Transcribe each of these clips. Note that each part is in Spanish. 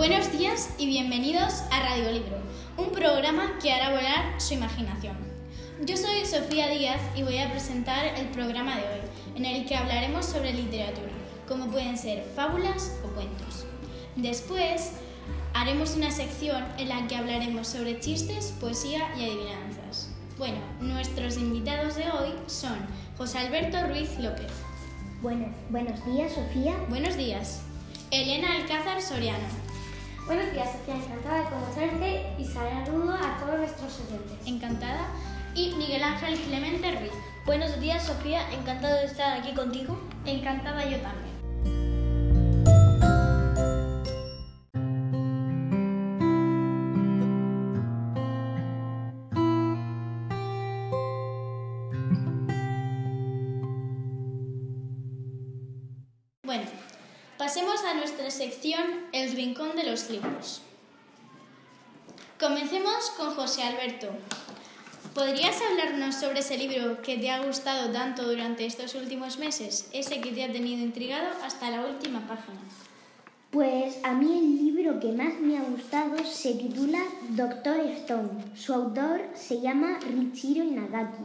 Buenos días y bienvenidos a Radio Libro, un programa que hará volar su imaginación. Yo soy Sofía Díaz y voy a presentar el programa de hoy, en el que hablaremos sobre literatura, como pueden ser fábulas o cuentos. Después haremos una sección en la que hablaremos sobre chistes, poesía y adivinanzas. Bueno, nuestros invitados de hoy son José Alberto Ruiz López. Bueno, buenos días, Sofía. Buenos días. Elena Alcázar Soriano. Buenos días, Sofía. Encantada de conocerte y saludo a todos nuestros oyentes. Encantada. Y Miguel Ángel Clemente Ruiz. Buenos días, Sofía. Encantado de estar aquí contigo. Encantada yo también. Pasemos a nuestra sección El Rincón de los Libros. Comencemos con José Alberto. ¿Podrías hablarnos sobre ese libro que te ha gustado tanto durante estos últimos meses? Ese que te ha tenido intrigado hasta la última página. Pues a mí el libro que más me ha gustado se titula Doctor Stone. Su autor se llama Richiro Inagaki.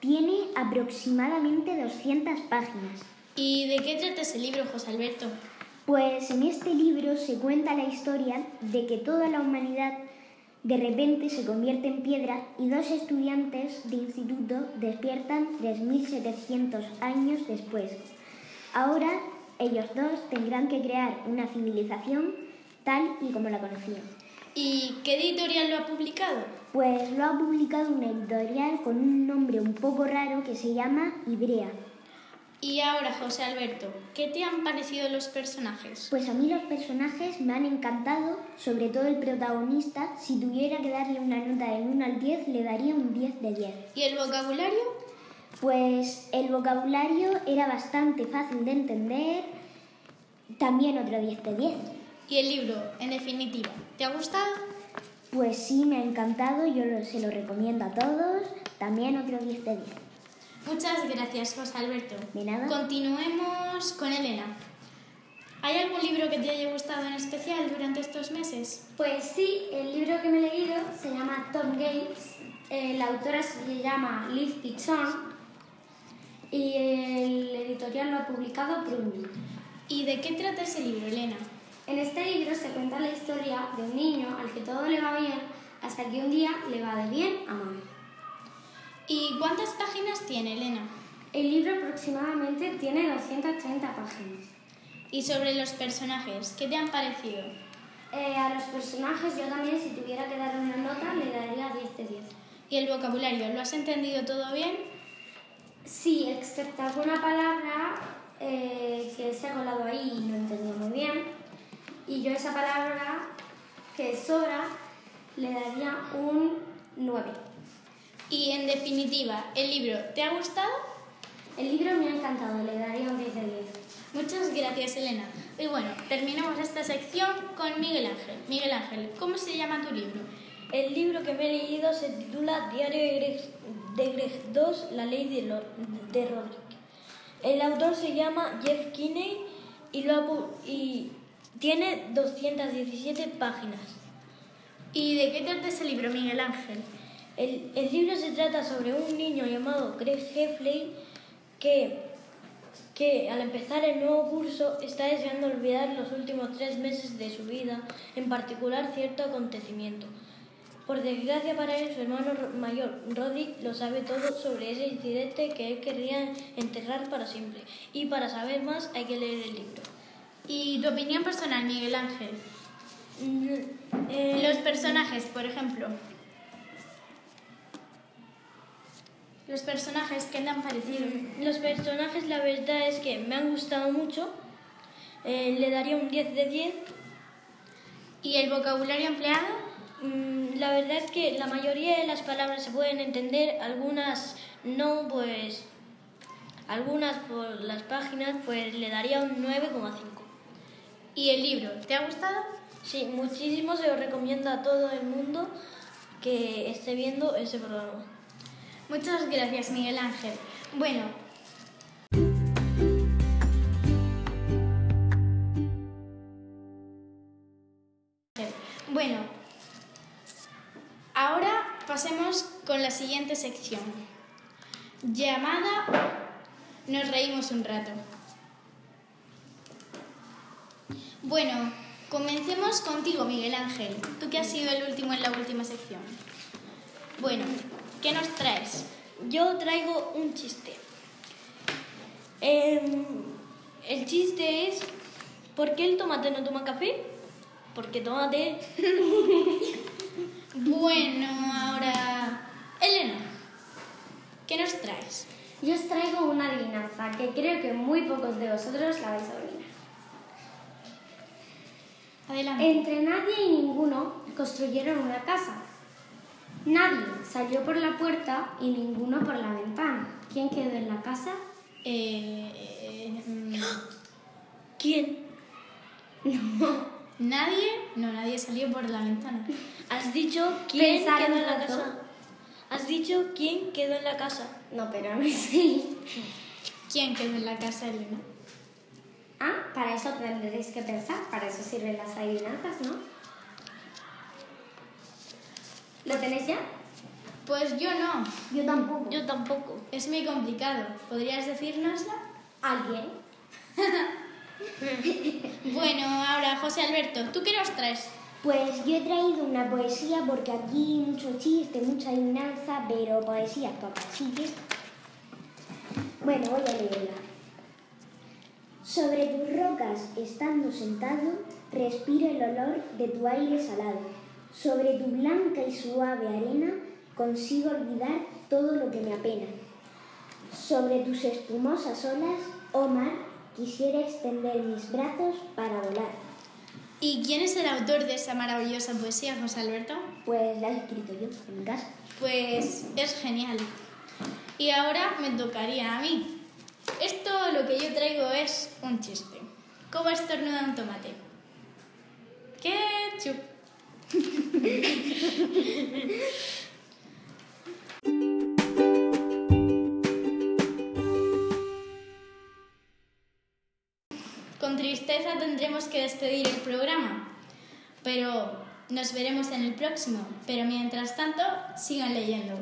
Tiene aproximadamente 200 páginas. ¿Y de qué trata ese libro, José Alberto? Pues en este libro se cuenta la historia de que toda la humanidad de repente se convierte en piedra y dos estudiantes de instituto despiertan 3.700 años después. Ahora ellos dos tendrán que crear una civilización tal y como la conocían. ¿Y qué editorial lo ha publicado? Pues lo ha publicado una editorial con un nombre un poco raro que se llama Ibrea. Y ahora, José Alberto, ¿qué te han parecido los personajes? Pues a mí los personajes me han encantado, sobre todo el protagonista. Si tuviera que darle una nota del 1 al 10, le daría un 10 de 10. ¿Y el vocabulario? Pues el vocabulario era bastante fácil de entender, también otro 10 de 10. ¿Y el libro, en definitiva, te ha gustado? Pues sí, me ha encantado, yo lo- se lo recomiendo a todos, también otro 10 de 10. Muchas gracias, José Alberto. De nada. Continuemos con Elena. ¿Hay algún libro que te haya gustado en especial durante estos meses? Pues sí, el libro que me he leído se llama Tom Gates. eh, la autora se llama Liz Pichon y el editorial lo ha publicado Prumi. ¿Y de qué trata ese libro, Elena? En este libro se cuenta la historia de un niño al que todo le va bien hasta que un día le va de bien a mal. ¿Y cuántas páginas tiene, Elena? El libro aproximadamente tiene 230 páginas. Y sobre los personajes, ¿qué te han parecido? Eh, a los personajes yo también si tuviera que dar una nota le daría 10 de 10. ¿Y el vocabulario, lo has entendido todo bien? Sí, excepto alguna palabra eh, que se ha colado ahí y no entendía muy bien. Y yo esa palabra que sobra le daría un 9. Y en definitiva, ¿el libro te ha gustado? El libro me ha encantado, le daría un 10 de 10. Muchas gracias, Elena. Y bueno, terminamos esta sección con Miguel Ángel. Miguel Ángel, ¿cómo se llama tu libro? El libro que me he leído se titula Diario de Greg, de Greg II, La ley de, Lo- de Roderick. El autor se llama Jeff Kinney y, lo y tiene 217 páginas. ¿Y de qué trata ese libro, Miguel Ángel? El, el libro se trata sobre un niño llamado Greg Heffley que, que al empezar el nuevo curso está deseando olvidar los últimos tres meses de su vida, en particular cierto acontecimiento. Por desgracia para él, su hermano mayor, Roddick, lo sabe todo sobre ese incidente que él querría enterrar para siempre. Y para saber más hay que leer el libro. ¿Y tu opinión personal, Miguel Ángel? Mm, eh, Los personajes, por ejemplo. Los personajes, ¿qué te han parecido? Los personajes, la verdad es que me han gustado mucho. Eh, le daría un 10 de 10. ¿Y el vocabulario empleado? Mm, la verdad es que la mayoría de las palabras se pueden entender, algunas no, pues. Algunas por las páginas, pues le daría un 9,5. ¿Y el libro? ¿Te ha gustado? Sí, muchísimo se lo recomiendo a todo el mundo que esté viendo ese programa. Muchas gracias, Miguel Ángel. Bueno, Bueno, ahora pasemos con la siguiente sección, llamada Nos reímos un rato. Bueno, comencemos contigo, Miguel Ángel, tú que has sido el último en la última sección. Bueno, ¿qué nos traes? Yo traigo un chiste. Em, el chiste es, ¿por qué el tomate no toma café? Porque tomate. Bueno, ahora, Elena, ¿qué nos traes? Yo os traigo una adivinanza que creo que muy pocos de vosotros la vais a adivinar. Adelante. Entre nadie y ninguno construyeron una casa. Nadie salió por la puerta y ninguno por la ventana. ¿Quién quedó en la casa? Eh, eh, mm, ¿Quién? ¿Nadie? No, nadie salió por la ventana. ¿Has dicho quién quedó en la casa? ¿Has dicho quién quedó en la casa? No, pero no sé. ¿Quién quedó en la casa, Elena? Ah, para eso tendréis que pensar, para eso sirven las adivinanzas, ¿no? ¿Lo tenéis ya? Pues yo no. Yo tampoco. Yo tampoco. Es muy complicado. ¿Podrías decírnosla? ¿Alguien? Bueno, ahora, José Alberto, ¿tú qué nos traes? Pues yo he traído una poesía porque aquí mucho chiste, mucha adivinanza, pero poesía. Así que... Bueno, voy a leerla. Sobre tus rocas, estando sentado, respiro el olor de tu aire salado. Sobre tu blanca y suave arena, consigo olvidar todo lo que me apena. Sobre tus espumosas olas, oh mar, quisiera extender mis brazos para volar. ¿Y quién es el autor de esa maravillosa poesía, José Alberto? Pues la he escrito yo en mi casa. Pues es genial. Y ahora me tocaría a mí. Esto lo que yo traigo es un chiste. ¿Cómo estornuda un tomate? ¡Ketchup! Con tristeza tendremos que despedir el programa, pero nos veremos en el próximo. Pero mientras tanto, sigan leyendo.